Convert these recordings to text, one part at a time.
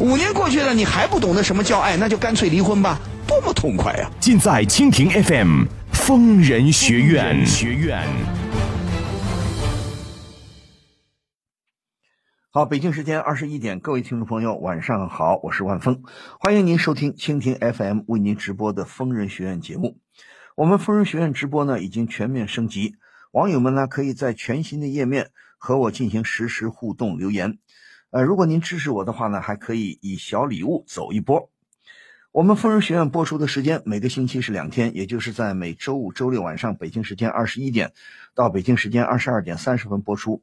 五年过去了，你还不懂得什么叫爱，那就干脆离婚吧，多么痛快呀、尽在蜻蜓 FM 疯人学院。学院。好，北京时间二十一点，各位听众朋友，晚上好，我是万峰，欢迎您收听蜻蜓 FM 为您直播的疯人学院节目。我们疯人学院直播呢已经全面升级，网友们呢可以在全新的页面和我进行实时互动留言。呃，如果您支持我的话呢，还可以以小礼物走一波。我们疯人学院播出的时间每个星期是两天，也就是在每周五、周六晚上北京时间二十一点到北京时间二十二点三十分播出。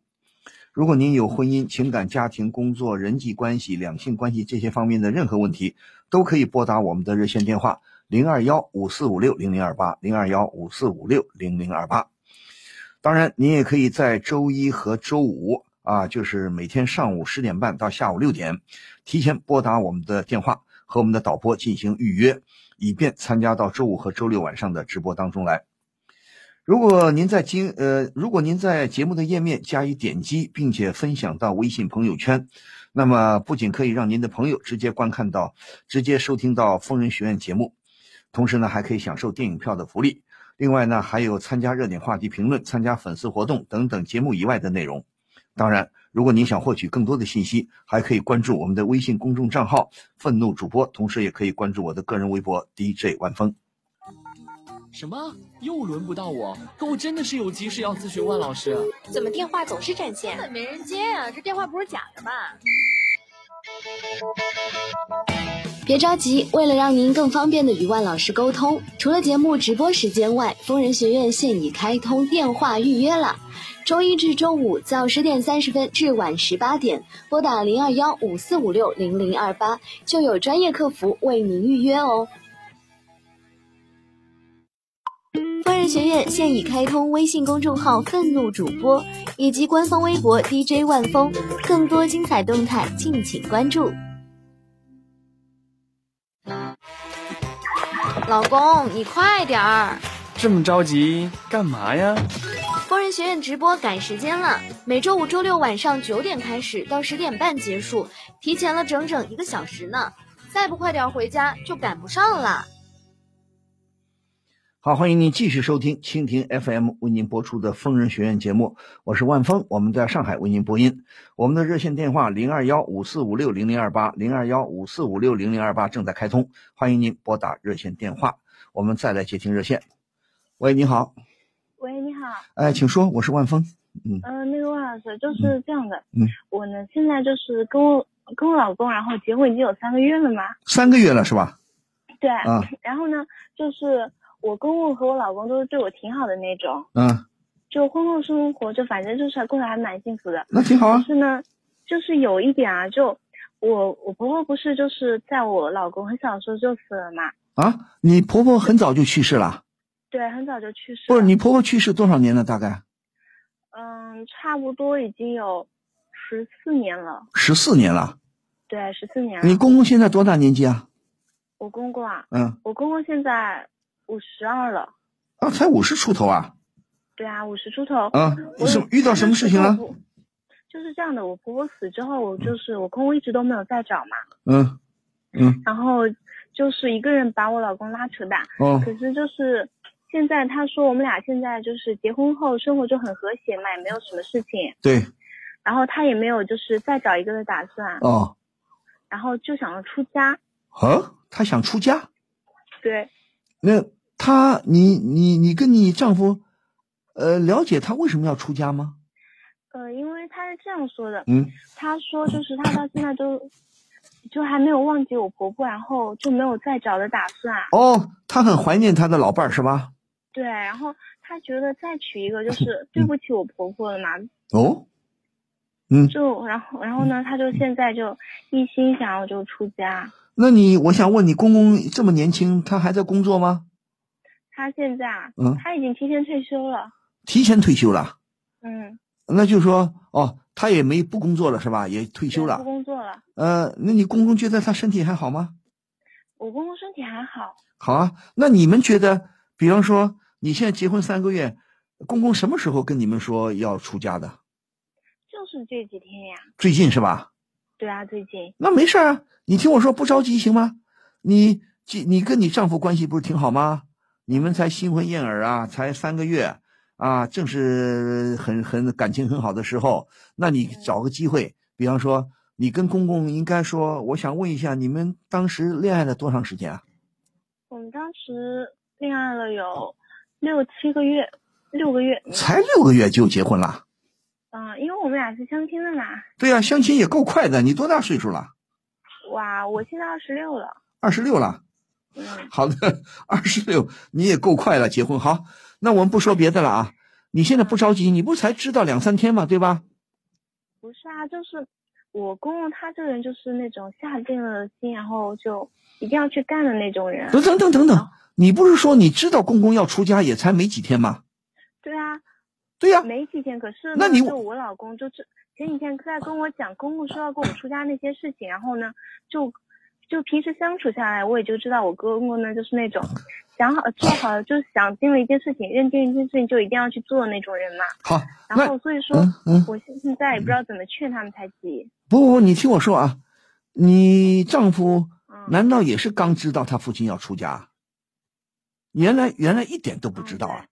如果您有婚姻、情感、家庭、工作、人际关系、两性关系这些方面的任何问题，都可以拨打我们的热线电话零二幺五四五六零零二八零二幺五四五六零零二八。当然，您也可以在周一和周五啊，就是每天上午十点半到下午六点，提前拨打我们的电话和我们的导播进行预约，以便参加到周五和周六晚上的直播当中来。如果您在今呃，如果您在节目的页面加以点击，并且分享到微信朋友圈，那么不仅可以让您的朋友直接观看到、直接收听到疯人学院节目，同时呢，还可以享受电影票的福利。另外呢，还有参加热点话题评论、参加粉丝活动等等节目以外的内容。当然，如果您想获取更多的信息，还可以关注我们的微信公众账号“愤怒主播”，同时也可以关注我的个人微博 DJ 万峰。什么？又轮不到我？可我真的是有急事要咨询万老师。怎么电话总是占线？根本没人接呀、这电话不是假的吧？别着急，为了让您更方便的与万老师沟通，除了节目直播时间外，疯人学院现已开通电话预约了。周一至周五早十点三十分至晚十八点，拨打零二幺五四五六零零二八，就有专业客服为您预约哦。疯人学院现已开通微信公众号“愤怒主播”以及官方微博 DJ 万峰，更多精彩动态敬请关注。老公，你快点儿！这么着急干嘛呀？疯人学院直播赶时间了，每周五、周六晚上九点开始到十点半结束，提前了整整一个小时呢。再不快点回家就赶不上了。好，欢迎您继续收听蜻蜓 FM 为您播出的疯人学院节目，我是万峰，我们在上海为您播音。我们的热线电话零二幺五四五六零零二八零二幺五四五六零零二八正在开通，欢迎您拨打热线电话。我们再来接听热线。喂，你好，喂，你好，哎，请说，我是万峰。嗯嗯、那个万老师就是这样的，嗯，我呢现在就是跟我跟我老公，然后结婚已经有三个月了嘛，三个月了是吧？对，啊然后呢，就是我公公和我老公都是对我挺好的那种，嗯，就婚后生活就反正就是过得还蛮幸福的，那挺好啊但。是呢，就是有一点啊，就我我婆婆不是就是在我老公很小的时候就死了嘛，啊，你婆婆很早就去世了？对，很早就去世了，不是，你婆婆去世多少年了？大概嗯，差不多已经有十四年了，十四年了。对，十四年了。你公公现在多大年纪啊？我公公啊，嗯，我公公现在五十二了。啊，才五十出头啊。对啊，五十出头。啊，我什么遇到什么事情了？就是这样的，我婆婆死之后，我就是我公公一直都没有再找嘛，嗯嗯然后就是一个人把我老公拉扯大。哦可是就是现在他说我们俩现在就是结婚后生活就很和谐嘛，也没有什么事情，对然后他也没有就是再找一个的打算，哦然后就想要出家。啊，他想出家。对，那她，你你你跟你丈夫，呃，了解他为什么要出家吗？呃，因为他是这样说的，嗯他说就是他到现在都就还没有忘记我婆婆，然后就没有再找的打算。哦，他很怀念他的老伴儿是吧？对，然后他觉得再娶一个就是对不起我婆婆了嘛，哦，嗯，就然后然后呢，他就现在就一心想要就出家。那你我想问你，公公这么年轻，他还在工作吗？他现在啊，嗯他已经提前退休了。提前退休了，嗯，那就是说，哦，他也没不工作了是吧？也退休了不。工作了。呃，那你公公觉得他身体还好吗？我公公身体还好，好啊，那你们觉得，比方说你现在结婚三个月，公公什么时候跟你们说要出家的？就是这几天呀。最近是吧？对啊，最近。那没事儿啊，你听我说，不着急行吗？你你你跟你丈夫关系不是挺好吗？你们才新婚燕尔啊，才三个月啊，正是很很感情很好的时候。那你找个机会，比方说，你跟公公应该说，我想问一下，你们当时恋爱了多长时间啊？我们当时恋爱了有六七个月，六个月。才六个月就结婚了？嗯，因为我们俩是相亲的嘛。对呀、相亲也够快的。你多大岁数了？哇，我现在二十六了。二十六了。嗯，好的，二十六，你也够快了，结婚好。那我们不说别的了啊，你现在不着急，你不才知道两三天嘛？对吧？不是啊，就是我公公他这个人就是那种下定了心，然后就一定要去干的那种人。等等等等等，你不是说你知道公公要出家也才没几天吗？对啊，对呀、没几天，可是呢那你就我老公就是前几天在跟我讲公公说要跟我出家那些事情，然后呢，就就平时相处下来，我也就知道我公公呢就是那种 想好做好了，就是想定了一件事情，认定一件事情就一定要去做的那种人嘛。好，然后所以说，嗯嗯我现在也不知道怎么劝他们才急。不不不，你听我说啊，你丈夫嗯，难道也是刚知道他父亲要出家？原来原来一点都不知道啊！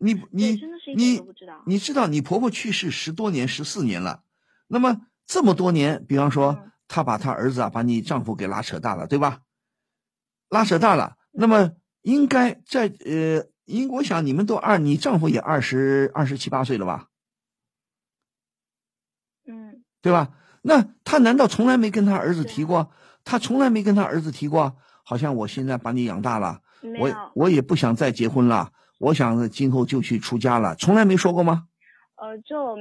你你你。你知道你婆婆去世十多年、十四年了，那么这么多年，比方说嗯她把她儿子啊，把你丈夫给拉扯大了，对吧？拉扯大了，那么应该在呃，因我想你们都二，你丈夫也二十二十七八岁了吧，嗯，对吧？那他难道从来没跟他儿子提过？他从来没跟他儿子提过，好像我现在把你养大了，我。我也不想再结婚了，我想今后就去出家了，从来没说过吗？呃，就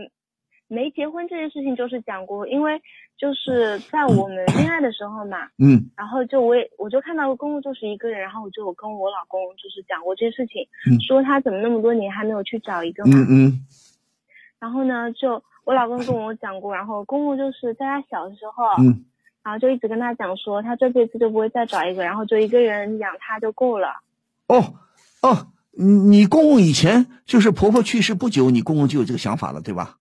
没结婚这件事情就是讲过，因为就是在我们恋爱的时候嘛，嗯然后就我也我就看到公公就是一个人，然后我就跟我老公就是讲过这些事情，嗯说他怎么那么多年还没有去找一个嘛，嗯嗯然后呢，就我老公跟我讲过，然后公公就是在他小的时候，嗯，然后就一直跟他讲说，他这辈子就不会再找一个，然后就一个人养他就够了。哦哦，你你公公以前就是婆婆去世不久，你公公就有这个想法了，对吧？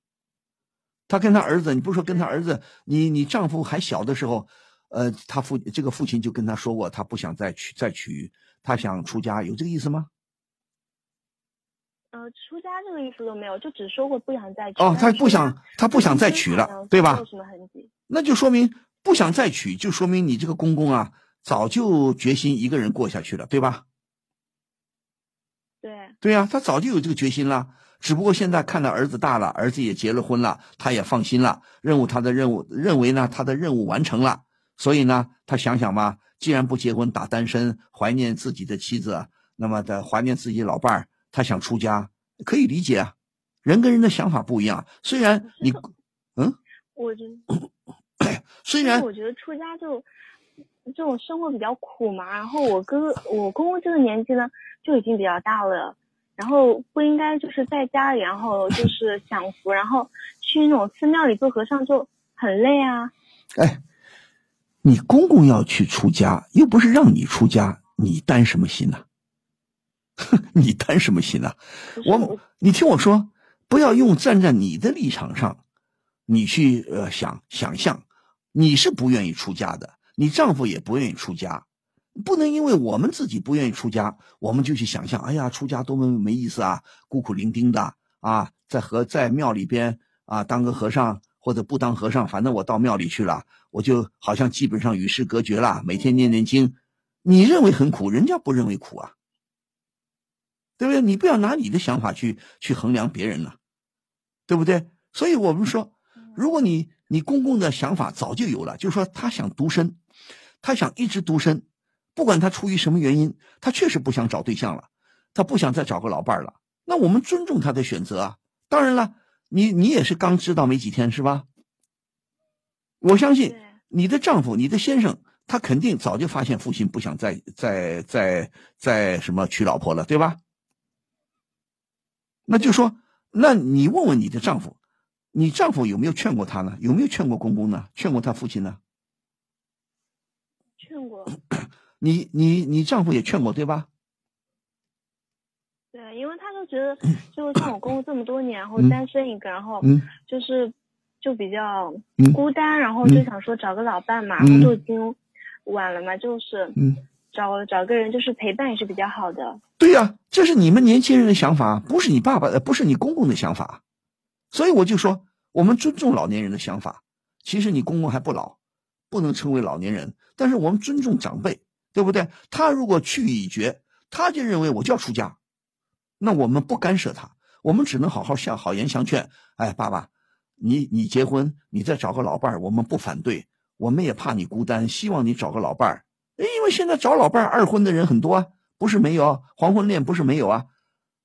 他跟他儿子，你不是说跟他儿子，你你丈夫还小的时候，呃，他父这个父亲就跟他说过，他不想再娶再娶，他想出家，有这个意思吗？呃，出家这个意思都没有，就只说过不想再娶。哦，他不想，他不想再娶了，对吧？什么痕迹。那就说明不想再娶，就说明你这个公公啊，早就决心一个人过下去了，对吧？对，对呀、他早就有这个决心了，只不过现在看到儿子大了，儿子也结了婚了，他也放心了，任务他的任务认为呢，他的任务完成了，所以呢，他想想吧，既然不结婚打单身，怀念自己的妻子，那么的怀念自己老伴儿，他想出家，可以理解啊。人跟人的想法不一样，虽然你，嗯我觉得 虽然我觉得出家就这种生活比较苦嘛，然后我哥我公公这个年纪呢就已经比较大了，然后不应该就是在家里，然后就是 享福，然后去那种寺庙里做和尚就很累啊。哎，你公公要去出家，又不是让你出家，你担什么心呢、你担什么心呢、我你听我说，不要用站在你的立场上，你去呃想想象，你是不愿意出家的，你丈夫也不愿意出家，不能因为我们自己不愿意出家，我们就去想象，哎呀，出家多么没意思啊，孤苦伶仃的啊，在和在庙里边啊当个和尚或者不当和尚，反正我到庙里去了，我就好像基本上与世隔绝了，每天念念经，你认为很苦，人家不认为苦啊。对不对？你不要拿你的想法去去衡量别人了，对不对？所以我们说，如果你你公公的想法早就有了，就是说他想独身，他想一直独身，不管他出于什么原因，他确实不想找对象了。他不想再找个老伴儿了，那我们尊重他的选择啊。当然了，你你也是刚知道没几天是吧？我相信你的丈夫、你的先生，他肯定早就发现父亲不想再再再再什么娶老婆了，对吧？那就说，那你问问你的丈夫，你丈夫有没有劝过他呢？有没有劝过公公呢？劝过他父亲呢？劝过，你你你丈夫也劝过对吧？对，因为他就觉得，就像我公公这么多年，然后嗯单身一个，然后嗯就是就比较嗯孤单，然后就想说找个老伴嘛，嗯然后就已经晚了嘛，就是嗯，找找个人就是陪伴也是比较好的。对呀、这是你们年轻人的想法，不是你爸爸，呃不是你公公的想法。所以我就说，我们尊重老年人的想法。其实你公公还不老，不能称为老年人，但是我们尊重长辈，对不对？他如果去已决，他就认为我就要出家，那我们不干涉他，我们只能好好相好言相劝。哎，爸爸，你你结婚，你再找个老伴儿，我们不反对，我们也怕你孤单，希望你找个老伴儿。哎因为现在找老伴儿二婚的人很多啊，不是没有，黄昏恋不是没有啊。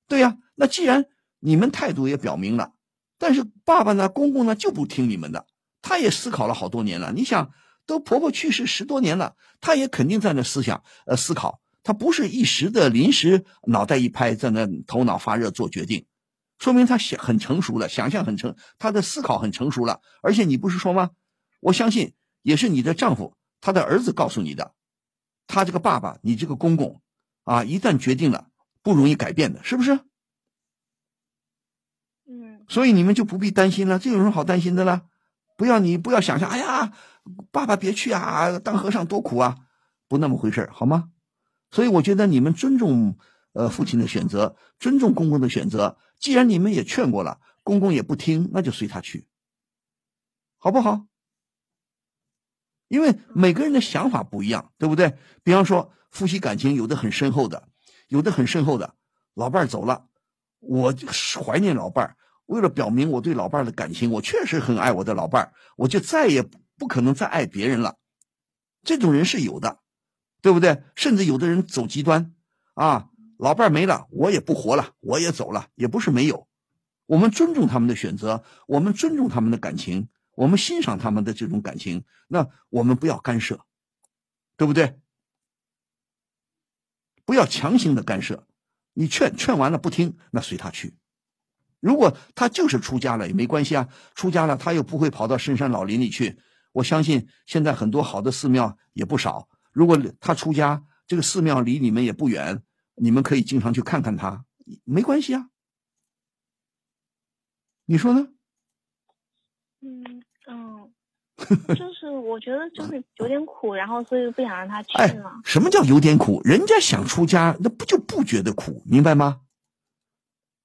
对呀、那既然你们态度也表明了，但是爸爸呢，公公呢就不听你们的，他也思考了好多年了。你想，都婆婆去世十多年了，她也肯定在那思想呃思考，她不是一时的临时脑袋一拍在那头脑发热做决定，说明她想很成熟了，想象很成，她的思考很成熟了。而且你不是说吗？我相信也是你的丈夫，他的儿子告诉你的，他这个爸爸，你这个公公啊，一旦决定了，不容易改变的，是不是？嗯，所以你们就不必担心了，这有什么好担心的了？不要你不要想象，哎呀，爸爸别去啊，当和尚多苦啊，不那么回事好吗？所以我觉得你们尊重呃父亲的选择，尊重公公的选择。既然你们也劝过了，公公也不听，那就随他去，好不好？因为每个人的想法不一样，对不对？比方说夫妻感情有的很深厚的，有的很深厚的，老伴儿走了，我怀念老伴儿。为了表明我对老伴的感情，我确实很爱我的老伴，我就再也不可能再爱别人了。这种人是有的，对不对？甚至有的人走极端，啊，老伴没了，我也不活了，我也走了，也不是没有。我们尊重他们的选择，我们尊重他们的感情，我们欣赏他们的这种感情，那我们不要干涉，对不对？不要强行的干涉，你劝劝完了不听，那随他去。如果他就是出家了也没关系啊，出家了他又不会跑到深山老林里去。我相信现在很多好的寺庙也不少。如果他出家，这个寺庙离你们也不远，你们可以经常去看看他，没关系啊。你说呢？嗯嗯，就是我觉得就是有点苦，然后所以不想让他去哎。，什么叫有点苦？人家想出家，那不就不觉得苦，明白吗？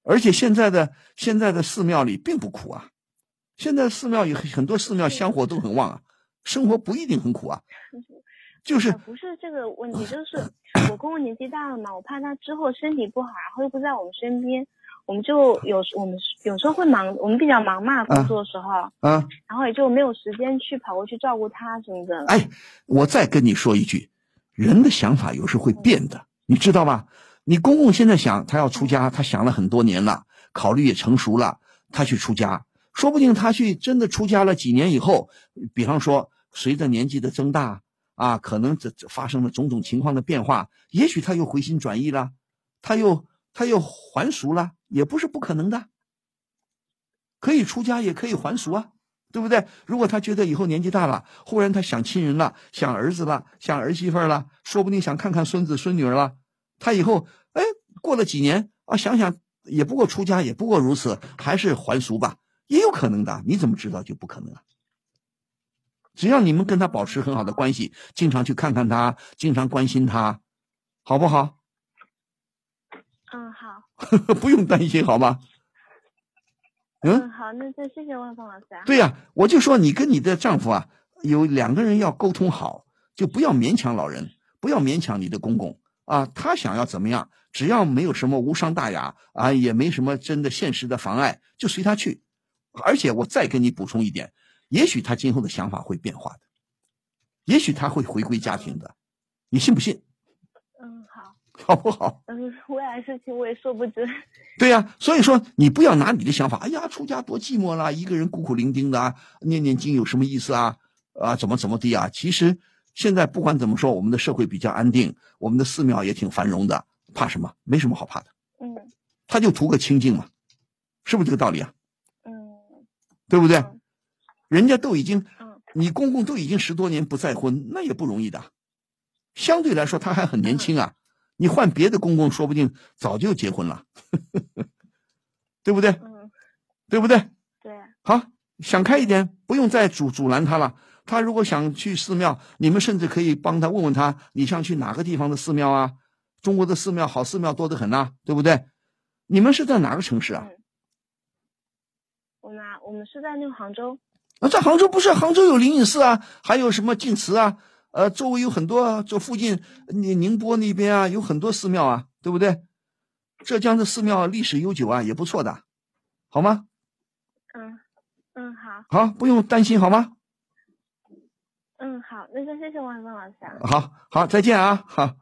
而且现在的现在的寺庙里并不苦啊，现在寺庙有很多寺庙香火都很旺啊，生活不一定很苦啊，就是呃不是这个问题，就是我公公年纪大了嘛，我怕他之后身体不好，然后又不在我们身边，我们就有时我们有时候会忙，我们比较忙嘛，工作的时候，啊，然后也就没有时间去跑过去照顾他什么的。哎，我再跟你说一句，人的想法有时候会变的，你知道吧？你公公现在想他要出家，他想了很多年了，考虑也成熟了，他去出家，说不定他去真的出家了几年以后，比方说随着年纪的增大啊，可能这这发生了种种情况的变化，也许他又回心转意了，他又他又还俗了，也不是不可能的。可以出家，也可以还俗啊。对不对？如果他觉得以后年纪大了，忽然他想亲人了，想儿子了，想儿媳妇了，说不定想看看孙子孙女了，他以后哎过了几年啊，想想也不过出家，也不过如此，还是还俗吧，也有可能的。你怎么知道就不可能啊？只要你们跟他保持很好的关系，经常去看看他，经常关心他，好不好？嗯，好，不用担心，好吗？嗯嗯，好，那就谢谢万峰老师啊。对呀、我就说你跟你的丈夫啊，有两个人要沟通好，就不要勉强老人，不要勉强你的公公啊。他想要怎么样，只要没有什么无伤大雅啊，也没什么真的现实的妨碍，就随他去。而且我再跟你补充一点，也许他今后的想法会变化的，也许他会回归家庭的，你信不信？嗯，好，好不好？嗯，未来事情我也说不准。对呀、所以说你不要拿你的想法，哎呀，出家多寂寞啦，一个人孤苦伶仃的啊，念念经有什么意思啊？啊，怎么怎么地啊？其实现在不管怎么说，我们的社会比较安定，我们的寺庙也挺繁荣的，怕什么？没什么好怕的，嗯他就图个清净嘛，是不是这个道理啊？嗯对不对？嗯人家都已经，嗯你公公都已经十多年不再婚，那也不容易的。相对来说，他还很年轻啊。你换别的公公，说不定早就结婚了，对不对？嗯，对不对？对，好，想开一点，不用再阻阻拦他了。他如果想去寺庙，你们甚至可以帮他问问他，你想去哪个地方的寺庙啊？中国的寺庙好寺庙多得很呐、对不对？你们是在哪个城市啊？嗯我们啊，我们是在那个杭州。啊，在杭州不是杭州有灵隐寺啊，还有什么净慈啊，呃，周围有很多啊，这附近宁宁波那边啊，有很多寺庙啊，对不对？浙江的寺庙历史悠久啊，也不错的，好吗？嗯嗯，好，好，不用担心，好吗？嗯好，那就谢谢万峰老师啊。好好，再见啊！好，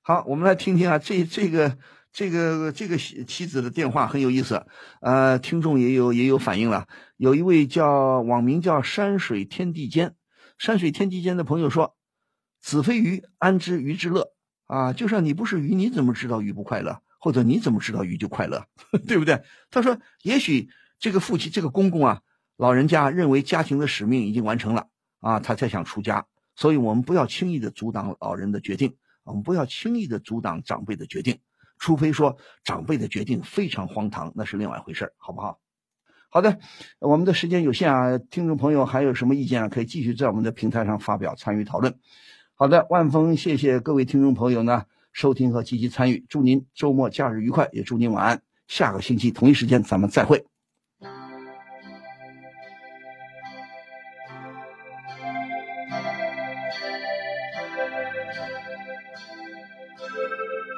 好，我们来听听啊，这这个这个这个妻妻子的电话很有意思，呃，听众也有也有反应了。有一位叫网名叫山水天地间，山水天地间的朋友说：“子非鱼，安知鱼之乐？啊，就算你不是鱼，你怎么知道鱼不快乐？或者你怎么知道鱼就快乐？对不对？”他说：“也许这个父亲，这个公公啊，老人家认为家庭的使命已经完成了。”啊，他才想出家，所以我们不要轻易的阻挡老人的决定，我们不要轻易的阻挡长辈的决定，除非说长辈的决定非常荒唐，那是另外一回事好不好？好的，我们的时间有限啊，听众朋友还有什么意见啊，可以继续在我们的平台上发表参与讨论。好的，万峰，谢谢各位听众朋友呢收听和积极参与，祝您周末假日愉快，也祝您晚安。下个星期同一时间咱们再会。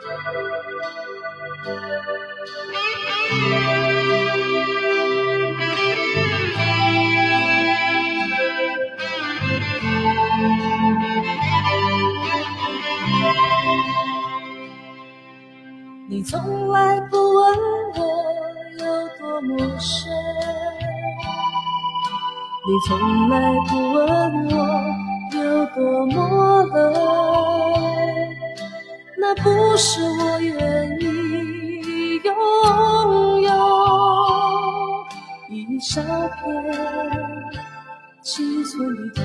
你从来不问我有多么深，你从来不问我有多么冷，不是我愿意拥有一小片七寸的天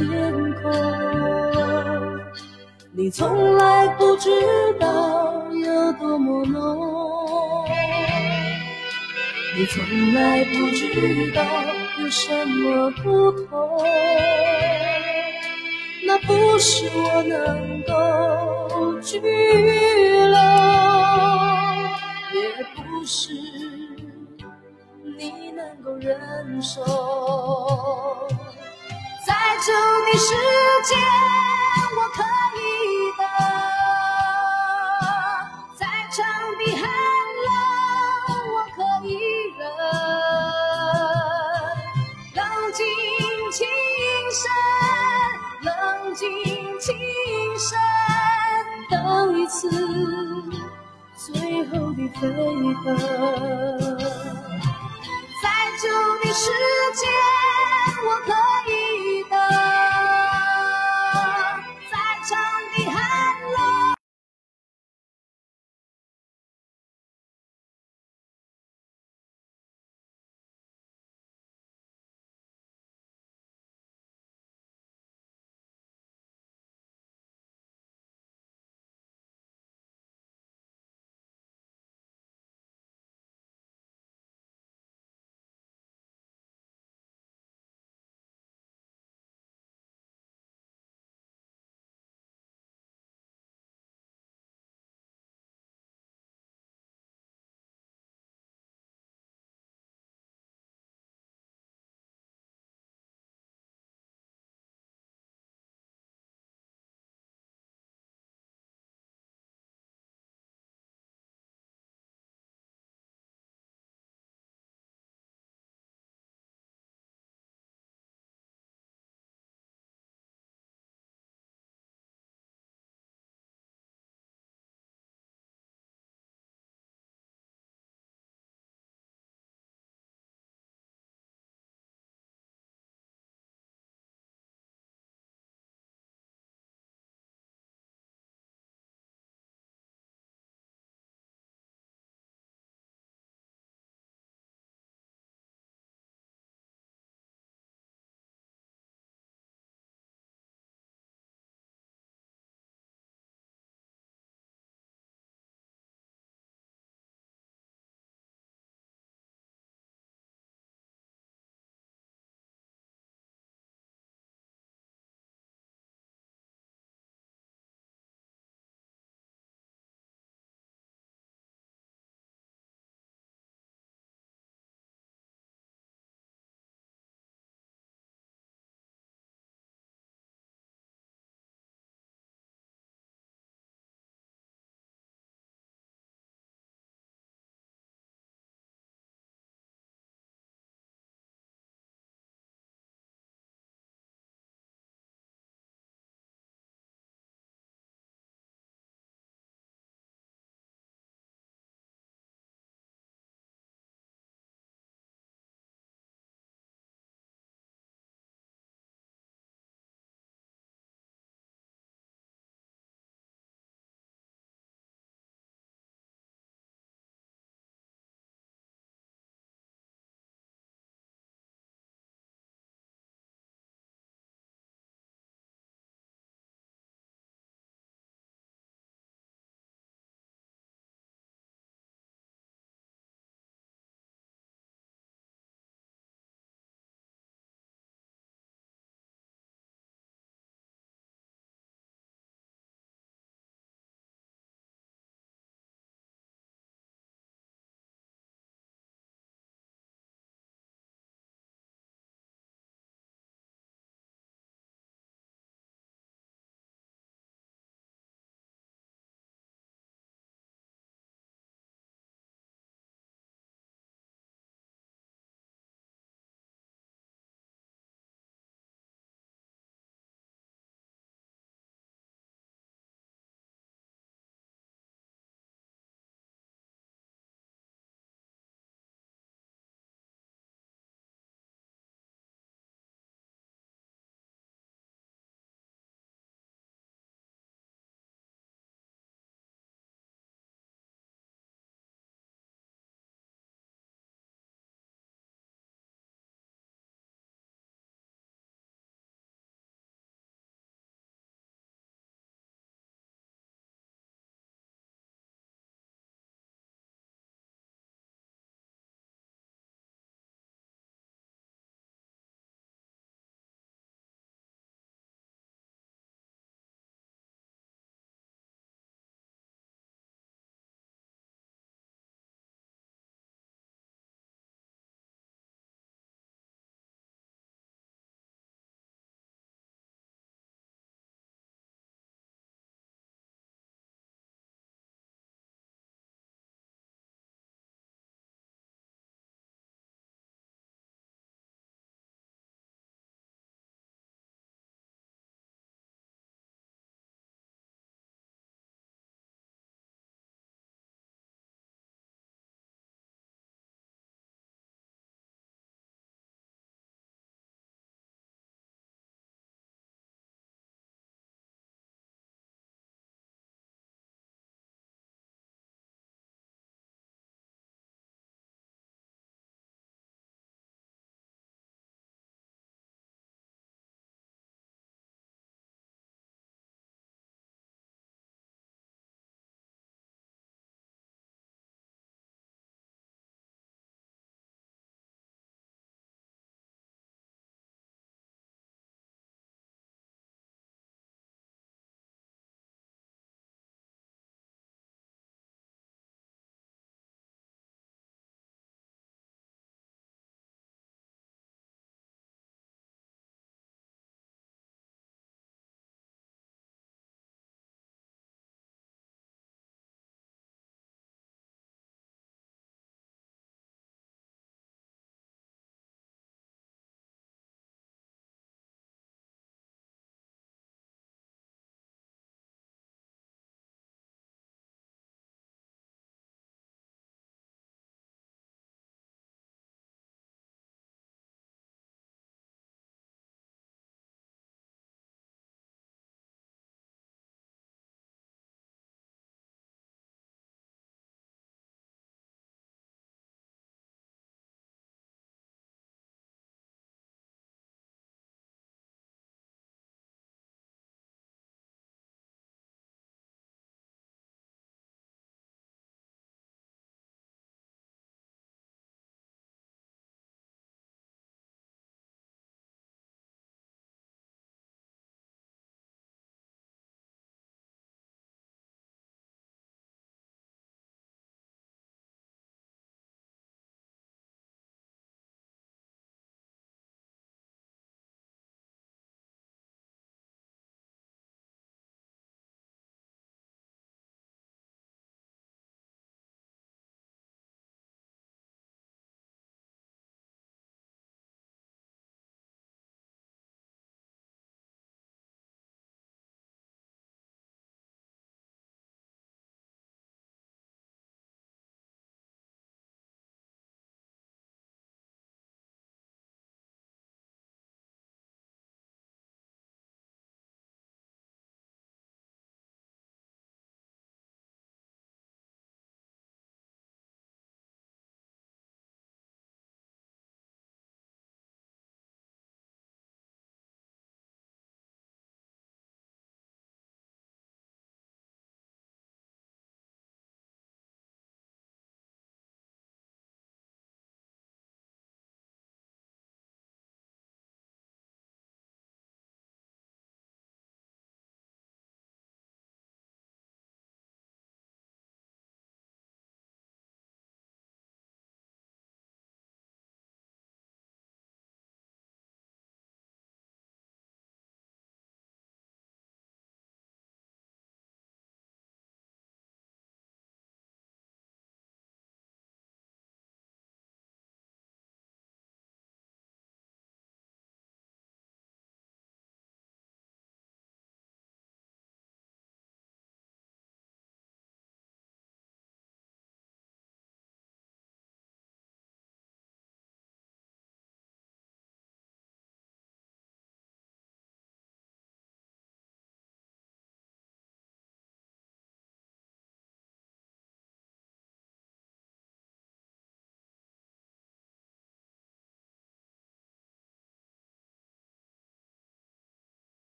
空。你从来不知道有多么浓，你从来不知道有什么不同。那不是我能够拘留，也不是你能够忍受。在这的世界，飞奔。在旧的世界，